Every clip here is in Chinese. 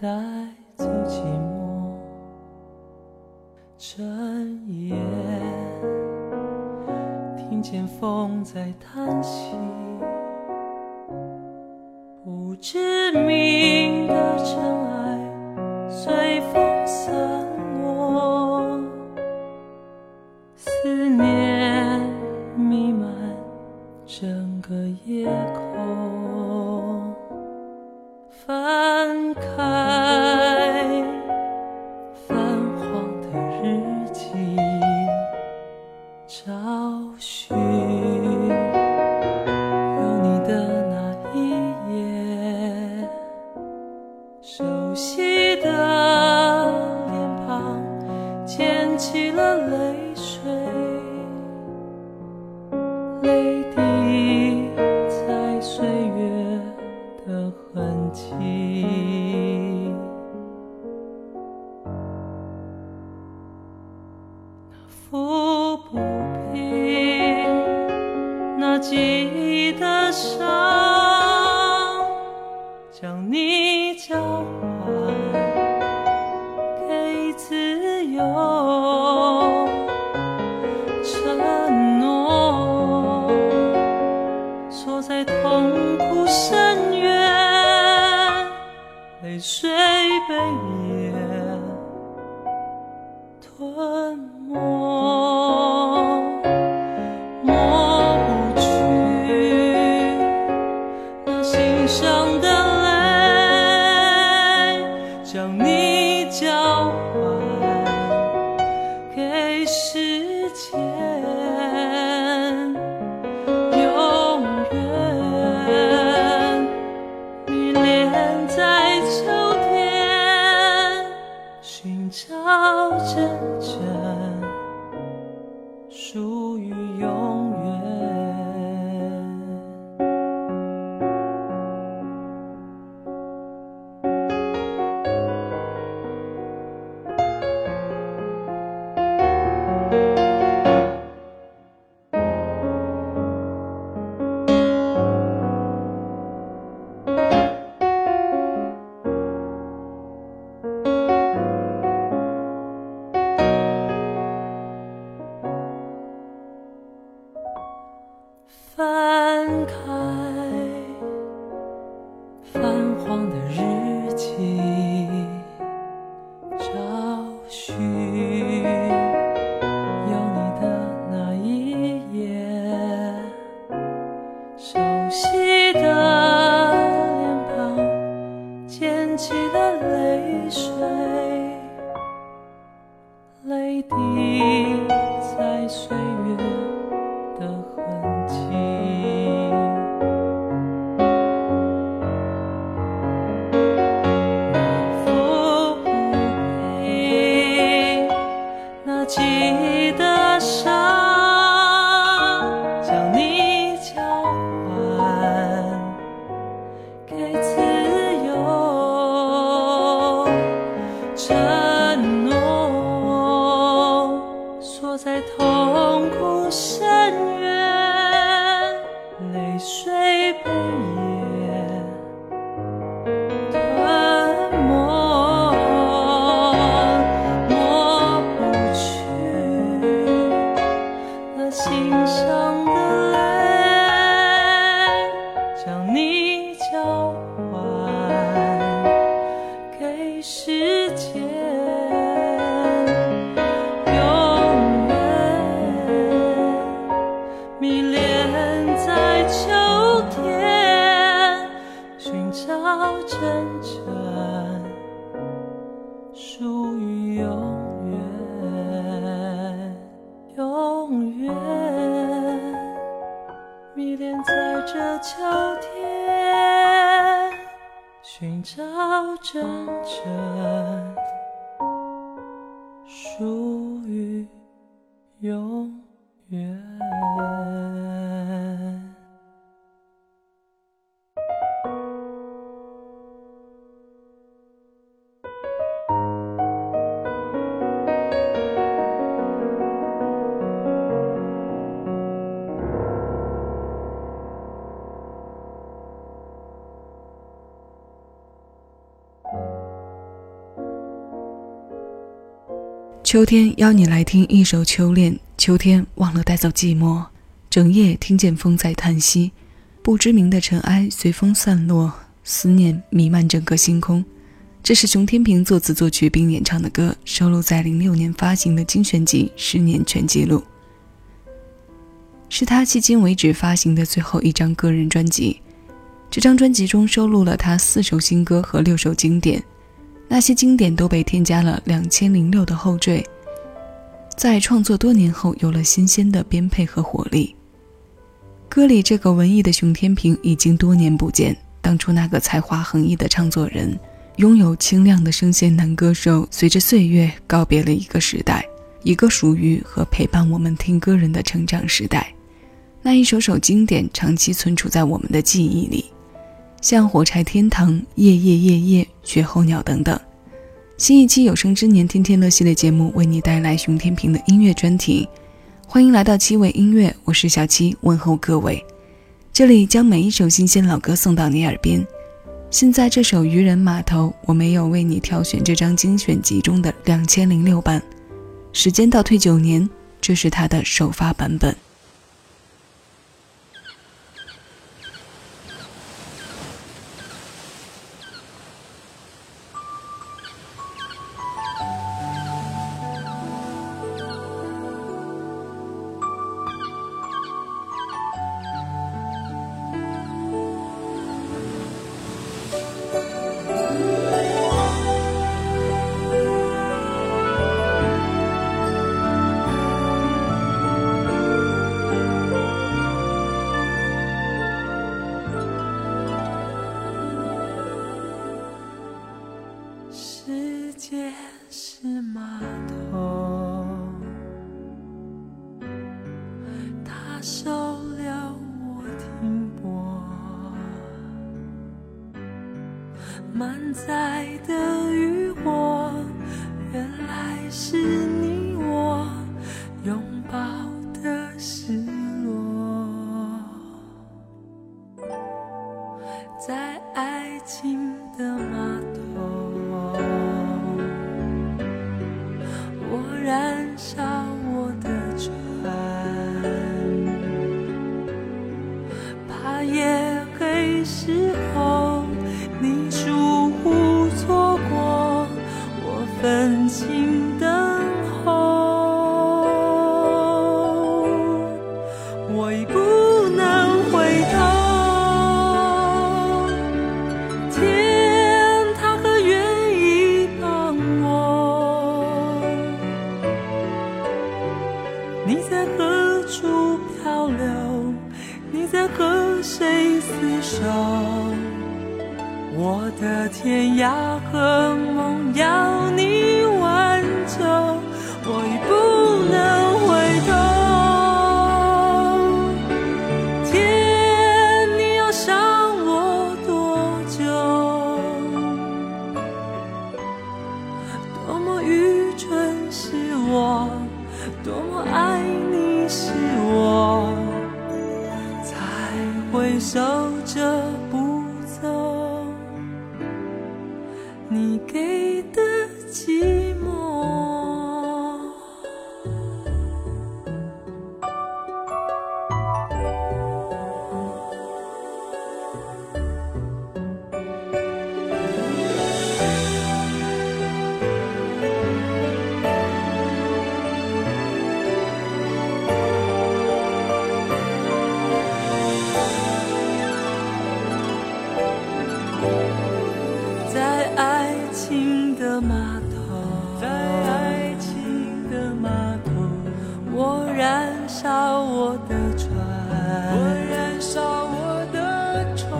带走寂寞整夜听见风在叹息不知名的尘埃随风散落。思念弥漫整个夜。记秋天邀你来听一首《秋恋》，秋天忘了带走寂寞，整夜听见风在叹息，不知名的尘埃随风散落，思念弥漫整个星空。这是熊天平作词作曲并演唱的歌，收录在零六年发行的精选集《十年全记录》，是他迄今为止发行的最后一张个人专辑。这张专辑中收录了他四首新歌和六首经典。那些经典都被添加了两千零六的后缀，在创作多年后有了新鲜的编配和活力。歌里这个文艺的熊天平已经多年不见，当初那个才华横溢的唱作人，拥有清亮的声线男歌手，随着岁月告别了一个时代，一个属于和陪伴我们听歌人的成长时代。那一首首经典长期存储在我们的记忆里。像《火柴天堂》《夜夜夜夜》《雪候鸟》等等，新一期有生之年天天乐系列节目为你带来熊天平的音乐专题，欢迎来到七味音乐，我是小七，问候各位。这里将每一首新鲜老歌送到你耳边。现在这首《渔人码头》，我没有为你挑选这张精选集中的两千零六版，时间倒退九年，这是它的首发版本。街是码头。它收留我停泊满载的码头，在爱情的码头，我燃烧我的船，我燃烧我的船，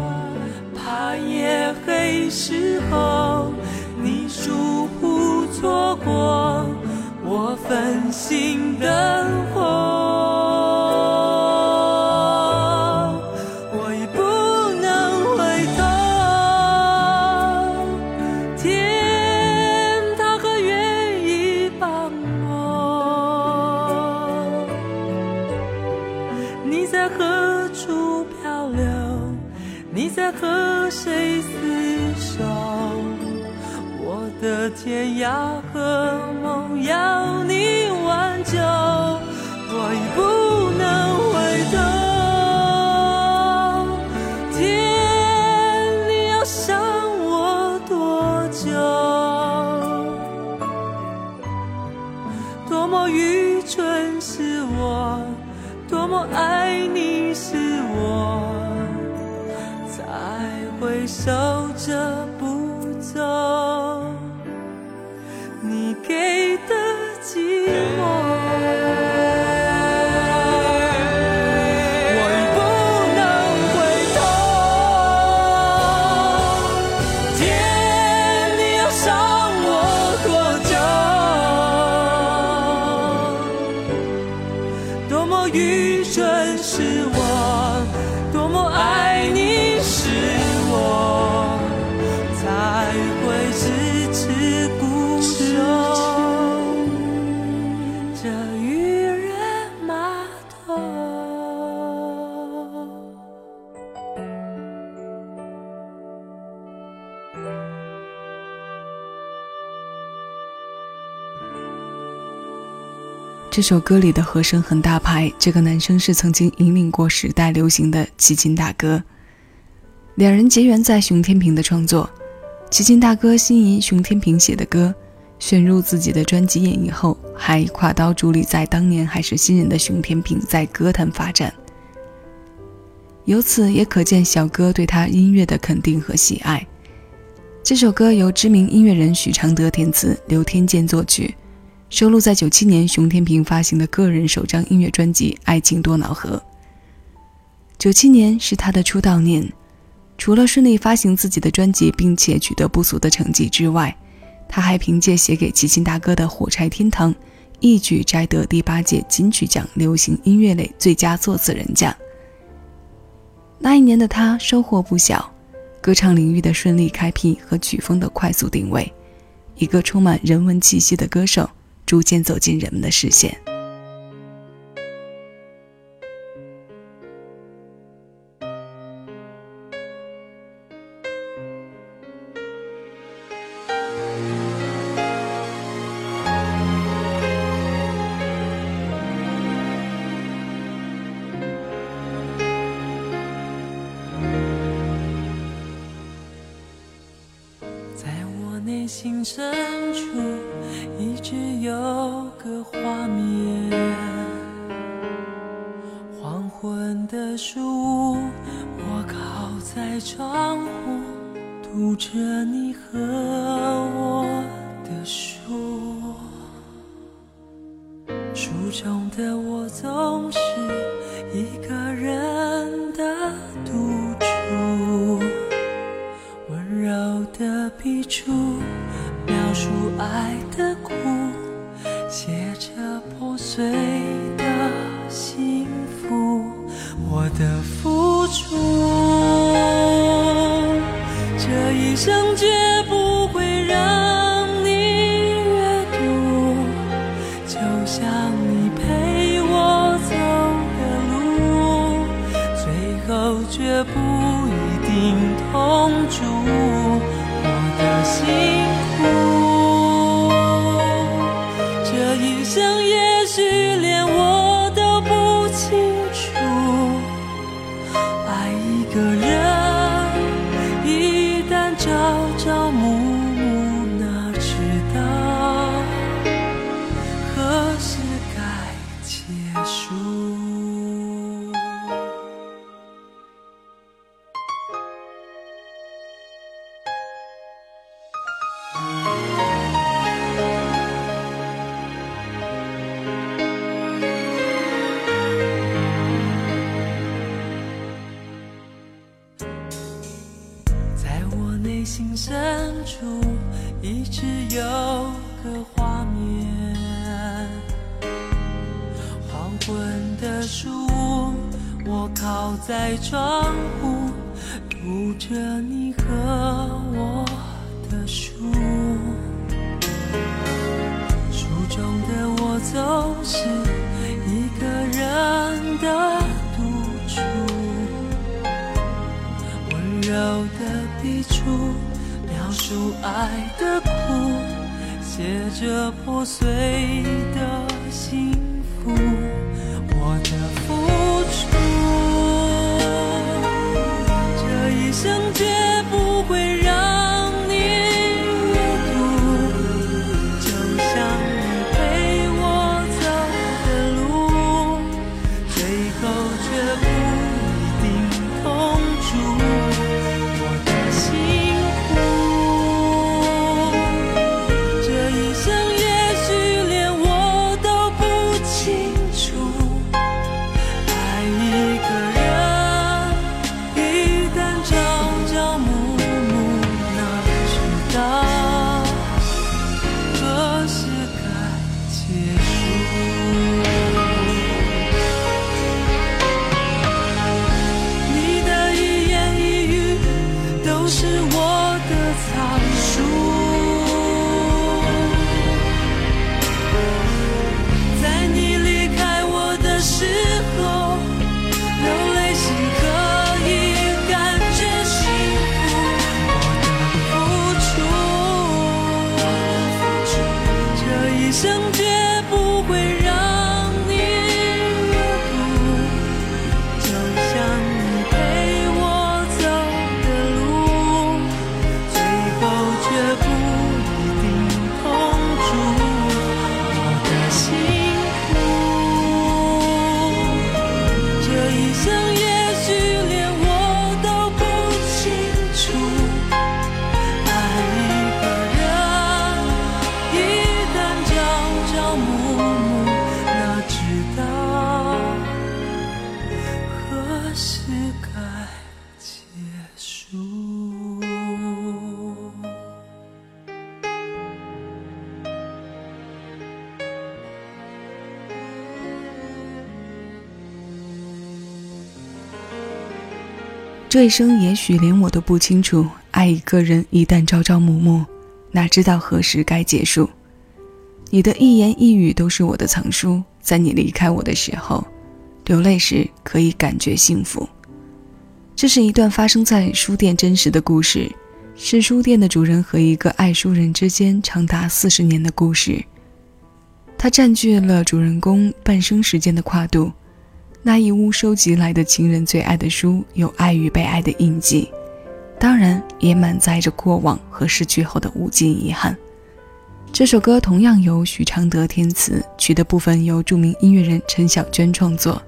怕夜黑时候你疏忽错过我分心的。你在何处漂流？你在和谁厮守？我的天涯和梦要你挽救，我已不会这首歌里的和声很大牌，这个男生是曾经引领过时代流行的齐秦大哥。两人结缘在熊天平的创作，齐秦大哥心仪熊天平写的歌，选入自己的专辑演绎后，还跨刀助力在当年还是新人的熊天平在歌坛发展。由此也可见小哥对他音乐的肯定和喜爱。这首歌由知名音乐人许常德填词，刘天健作曲。收录在九七年熊天平发行的个人首张音乐专辑《爱情多瑙河》。九七年是他的出道年，除了顺利发行自己的专辑，并且取得不俗的成绩之外，他还凭借写给齐秦大哥的《火柴天堂》，一举摘得第八届金曲奖流行音乐类最佳作词人奖。那一年的他收获不小，歌唱领域的顺利开辟和曲风的快速定位，一个充满人文气息的歌手。逐渐走进人们的视线。个画面。黄昏的树屋，我靠在窗户，读着你和我的书。书中的我总是一个人的独处。温柔的笔触，描述爱的苦，醉。在窗户，读着你和我的书。书中的我总是一个人的独处。温柔的笔触，描述爱的苦，写着破碎的幸福，我的一生绝不会这一生也许连我都不清楚，爱一个人一旦朝朝暮暮，哪知道何时该结束？你的一言一语都是我的藏书，在你离开我的时候，流泪时可以感觉幸福。这是一段发生在书店真实的故事，是书店的主人和一个爱书人之间长达四十年的故事。它占据了主人公半生时间的跨度。那一屋收集来的情人最爱的书，有爱与被爱的印记，当然也满载着过往和失去后的无尽遗憾。这首歌同样由许常德填词，曲的部分由著名音乐人陈小娟创作。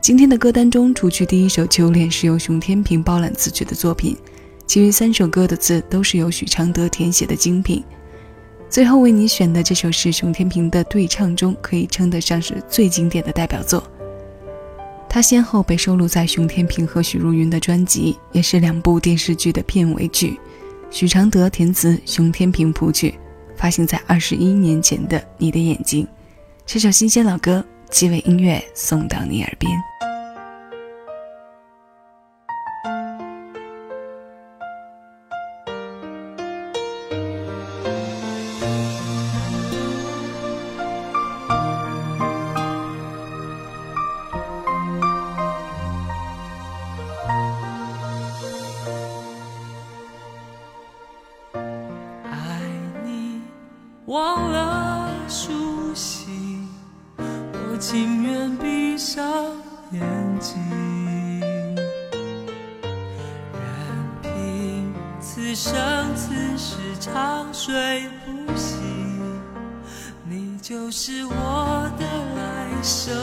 今天的歌单中，除去第一首《秋恋》是由熊天平包揽词曲的作品，其余三首歌的字都是由许常德填写的精品。最后为你选的这首是熊天平的对唱中可以称得上是最经典的代表作。他先后被收录在熊天平和许茹芸的专辑，也是两部电视剧的片尾曲。许常德填词，熊天平谱曲，发行在二十一年前的《你的眼睛》。这首新鲜老歌，鸡尾音乐送到你耳边。忘了熟悉，我情愿闭上眼睛，任凭此生此世长睡不醒，你就是我的来生。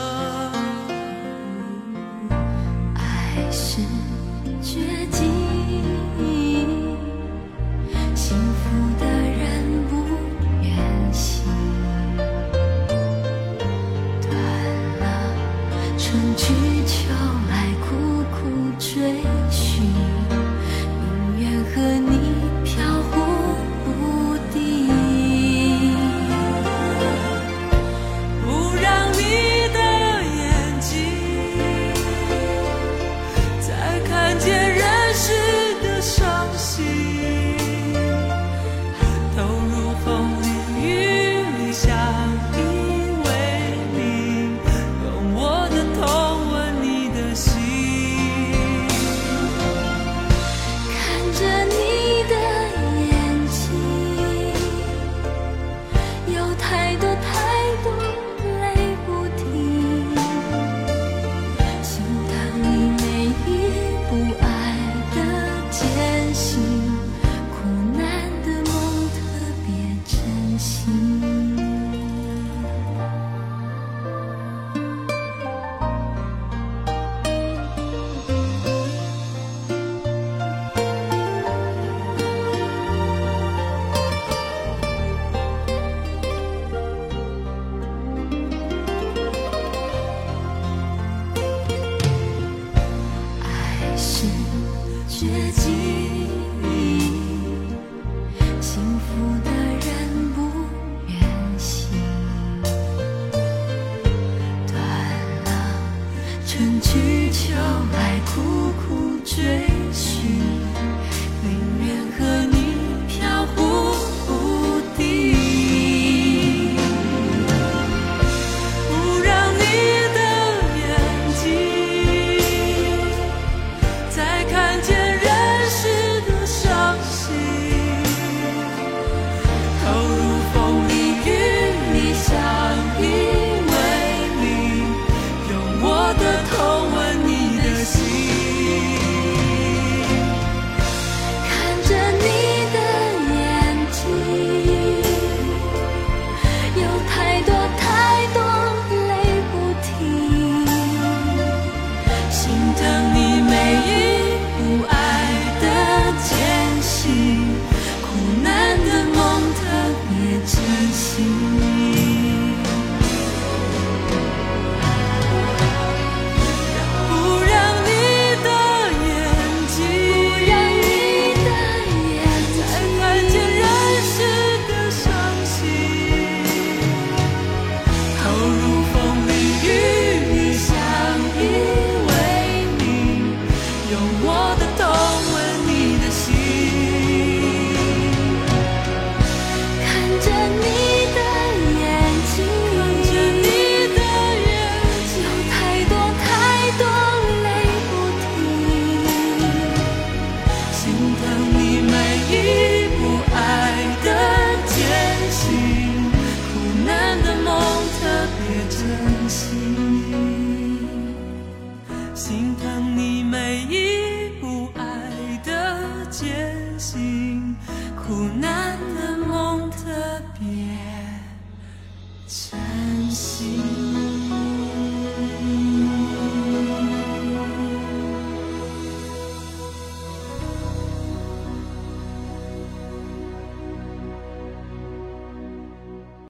春去秋来苦苦追寻宁愿和你